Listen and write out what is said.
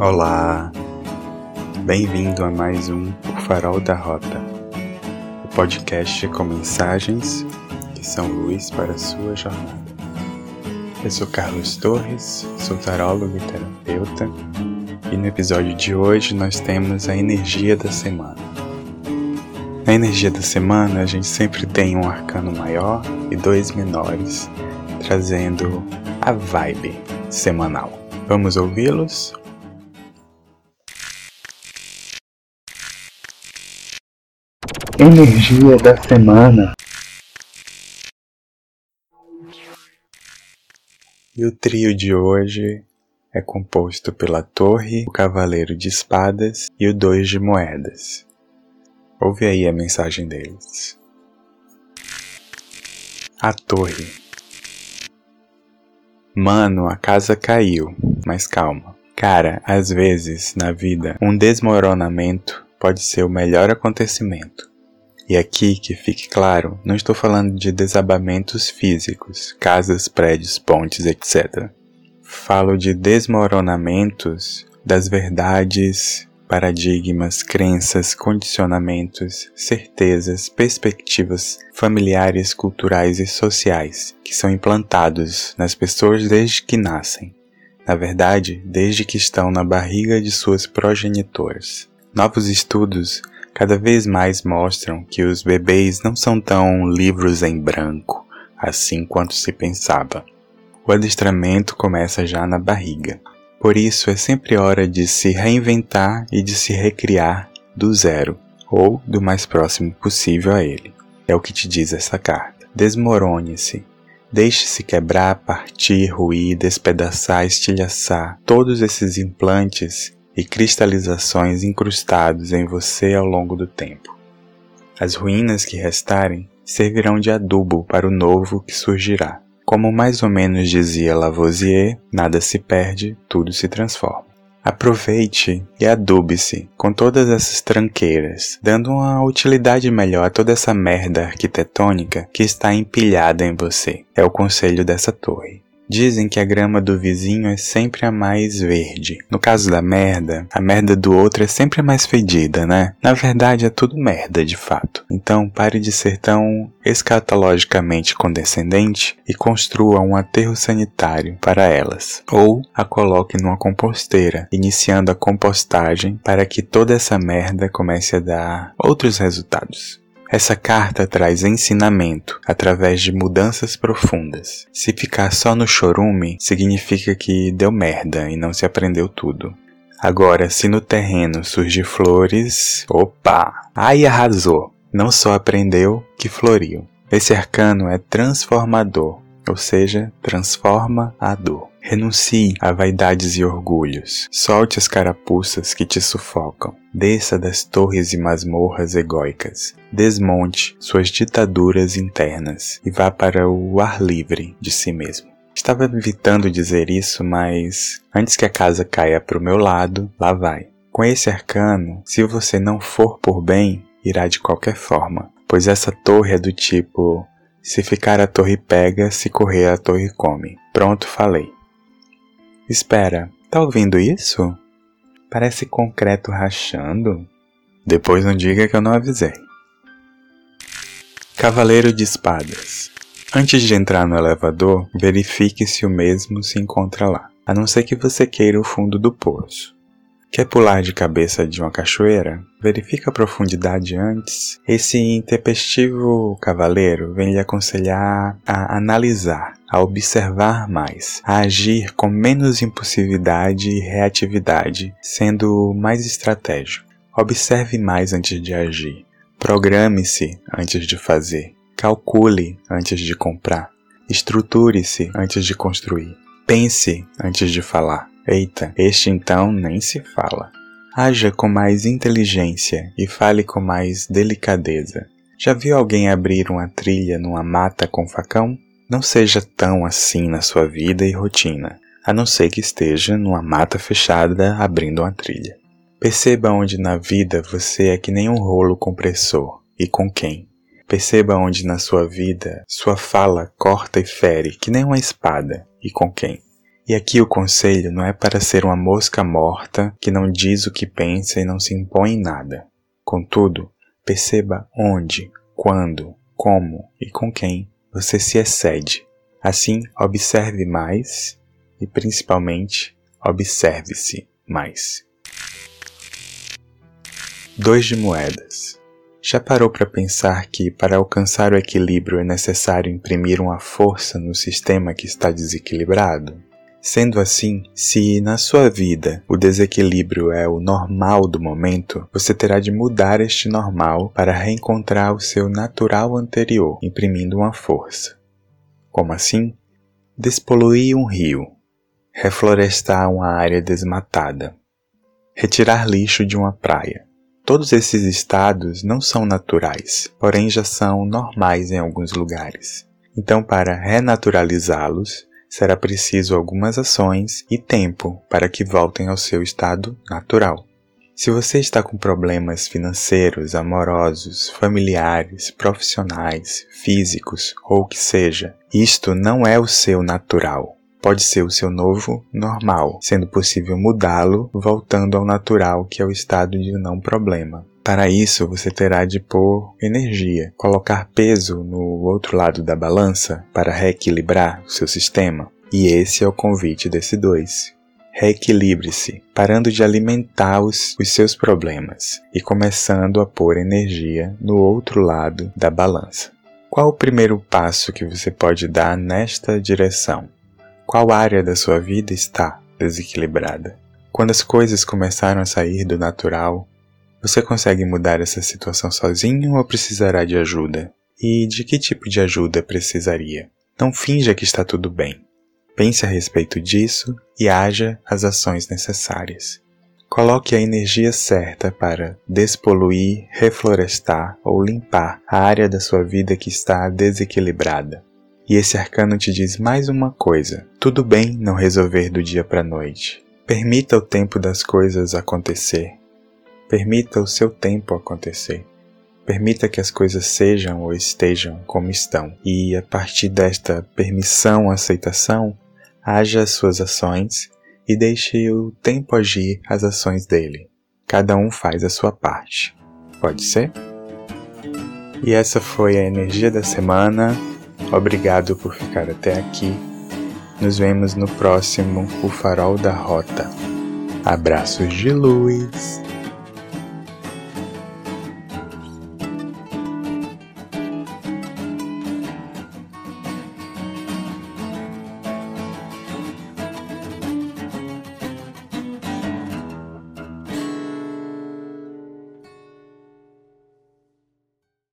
Olá, bem-vindo a mais um O Farol da Rota, o podcast com mensagens que são luz para a sua jornada. Eu sou Carlos Torres, sou tarólogo e terapeuta, e no episódio de hoje nós temos a energia da semana. Na energia da semana, a gente sempre tem um arcano maior e dois menores, trazendo a vibe semanal. Vamos ouvi-los? Energia da semana. E o trio de hoje é composto pela Torre, o Cavaleiro de Espadas e o Dois de Moedas. Ouve aí a mensagem deles. A Torre. Mano, a casa caiu, mas calma. Cara, às vezes, na vida, um desmoronamento pode ser o melhor acontecimento. E aqui, que fique claro, não estou falando de desabamentos físicos, casas, prédios, pontes, etc. Falo de desmoronamentos das verdades, paradigmas, crenças, condicionamentos, certezas, perspectivas familiares, culturais e sociais que são implantados nas pessoas desde que nascem. Na verdade, desde que estão na barriga de suas progenitoras. Novos estudos cada vez mais mostram que os bebês não são tão livros em branco, assim quanto se pensava. O adestramento começa já na barriga. Por isso é sempre hora de se reinventar e de se recriar do zero, ou do mais próximo possível a ele. É o que te diz essa carta. Desmorone-se. Deixe-se quebrar, partir, ruir, despedaçar, estilhaçar todos esses implantes e cristalizações incrustados em você ao longo do tempo. As ruínas que restarem servirão de adubo para o novo que surgirá. Como mais ou menos dizia Lavoisier, nada se perde, tudo se transforma. Aproveite e adube-se com todas essas tranqueiras, dando uma utilidade melhor a toda essa merda arquitetônica que está empilhada em você. É o conselho dessa torre. Dizem que a grama do vizinho é sempre a mais verde. No caso da merda, a merda do outro é sempre a mais fedida, né? Na verdade é tudo merda, de fato. Então pare de ser tão escatologicamente condescendente e construa um aterro sanitário para elas. Ou a coloque numa composteira, iniciando a compostagem para que toda essa merda comece a dar outros resultados. Essa carta traz ensinamento através de mudanças profundas. Se ficar só no chorume, significa que deu merda e não se aprendeu tudo. Agora, se no terreno surgir flores, opa! Aí arrasou! Não só aprendeu, que floriu. Esse arcano é transformador, ou seja, transforma a dor. Renuncie a vaidades e orgulhos. Solte as carapuças que te sufocam. Desça das torres e masmorras egóicas. Desmonte suas ditaduras internas e vá para o ar livre de si mesmo. Estava evitando dizer isso, mas antes que a casa caia para o meu lado, lá vai. Com esse arcano, se você não for por bem, irá de qualquer forma, pois essa torre é do tipo: se ficar a torre pega, se correr a torre come. Pronto, falei. Espera, tá ouvindo isso? Parece concreto rachando. Depois não diga que eu não avisei. Cavaleiro de Espadas. Antes de entrar no elevador, verifique se o mesmo se encontra lá, a não ser que você queira o fundo do poço. Quer pular de cabeça de uma cachoeira? Verifica a profundidade antes. Esse intempestivo cavaleiro vem lhe aconselhar a analisar, a observar mais, a agir com menos impulsividade e reatividade, sendo mais estratégico. Observe mais antes de agir. Programe-se antes de fazer. Calcule antes de comprar. Estruture-se antes de construir. Pense antes de falar. Eita, este então nem se fala. Haja com mais inteligência e fale com mais delicadeza. Já viu alguém abrir uma trilha numa mata com facão? Não seja tão assim na sua vida e rotina, a não ser que esteja numa mata fechada abrindo uma trilha. Perceba onde na vida você é que nem um rolo compressor e com quem. Perceba onde na sua vida sua fala corta e fere que nem uma espada e com quem E aqui o conselho não é para ser uma mosca morta que não diz o que pensa e não se impõe em nada. Contudo, perceba onde, quando, como e com quem você se excede. Assim, observe mais e, principalmente, observe-se mais. Dois de moedas. Já parou para pensar que, para alcançar o equilíbrio, é necessário imprimir uma força no sistema que está desequilibrado? Sendo assim, se na sua vida o desequilíbrio é o normal do momento, você terá de mudar este normal para reencontrar o seu natural anterior, imprimindo uma força. Como assim? Despoluir um rio, reflorestar uma área desmatada, retirar lixo de uma praia, Todos esses estados não são naturais, porém já são normais em alguns lugares. Então, para renaturalizá-los, será preciso algumas ações e tempo para que voltem ao seu estado natural. Se você está com problemas financeiros, amorosos, familiares, profissionais, físicos ou o que seja, isto não é o seu natural pode ser o seu novo normal, sendo possível mudá-lo voltando ao natural, que é o estado de não problema. Para isso, você terá de pôr energia, colocar peso no outro lado da balança para reequilibrar o seu sistema. E esse é o convite desse dois. Reequilibre-se, parando de alimentar os, os seus problemas e começando a pôr energia no outro lado da balança. Qual o primeiro passo que você pode dar nesta direção? Qual área da sua vida está desequilibrada? Quando as coisas começaram a sair do natural, você consegue mudar essa situação sozinho ou precisará de ajuda? E de que tipo de ajuda precisaria? Não finja que está tudo bem. Pense a respeito disso e haja as ações necessárias. Coloque a energia certa para despoluir, reflorestar ou limpar a área da sua vida que está desequilibrada. E esse arcano te diz mais uma coisa: tudo bem não resolver do dia para noite. Permita o tempo das coisas acontecer. Permita o seu tempo acontecer. Permita que as coisas sejam ou estejam como estão. E a partir desta permissão, aceitação, haja as suas ações e deixe o tempo agir as ações dele. Cada um faz a sua parte. Pode ser? E essa foi a energia da semana. Obrigado por ficar até aqui. Nos vemos no próximo O Farol da Rota. Abraços de luz.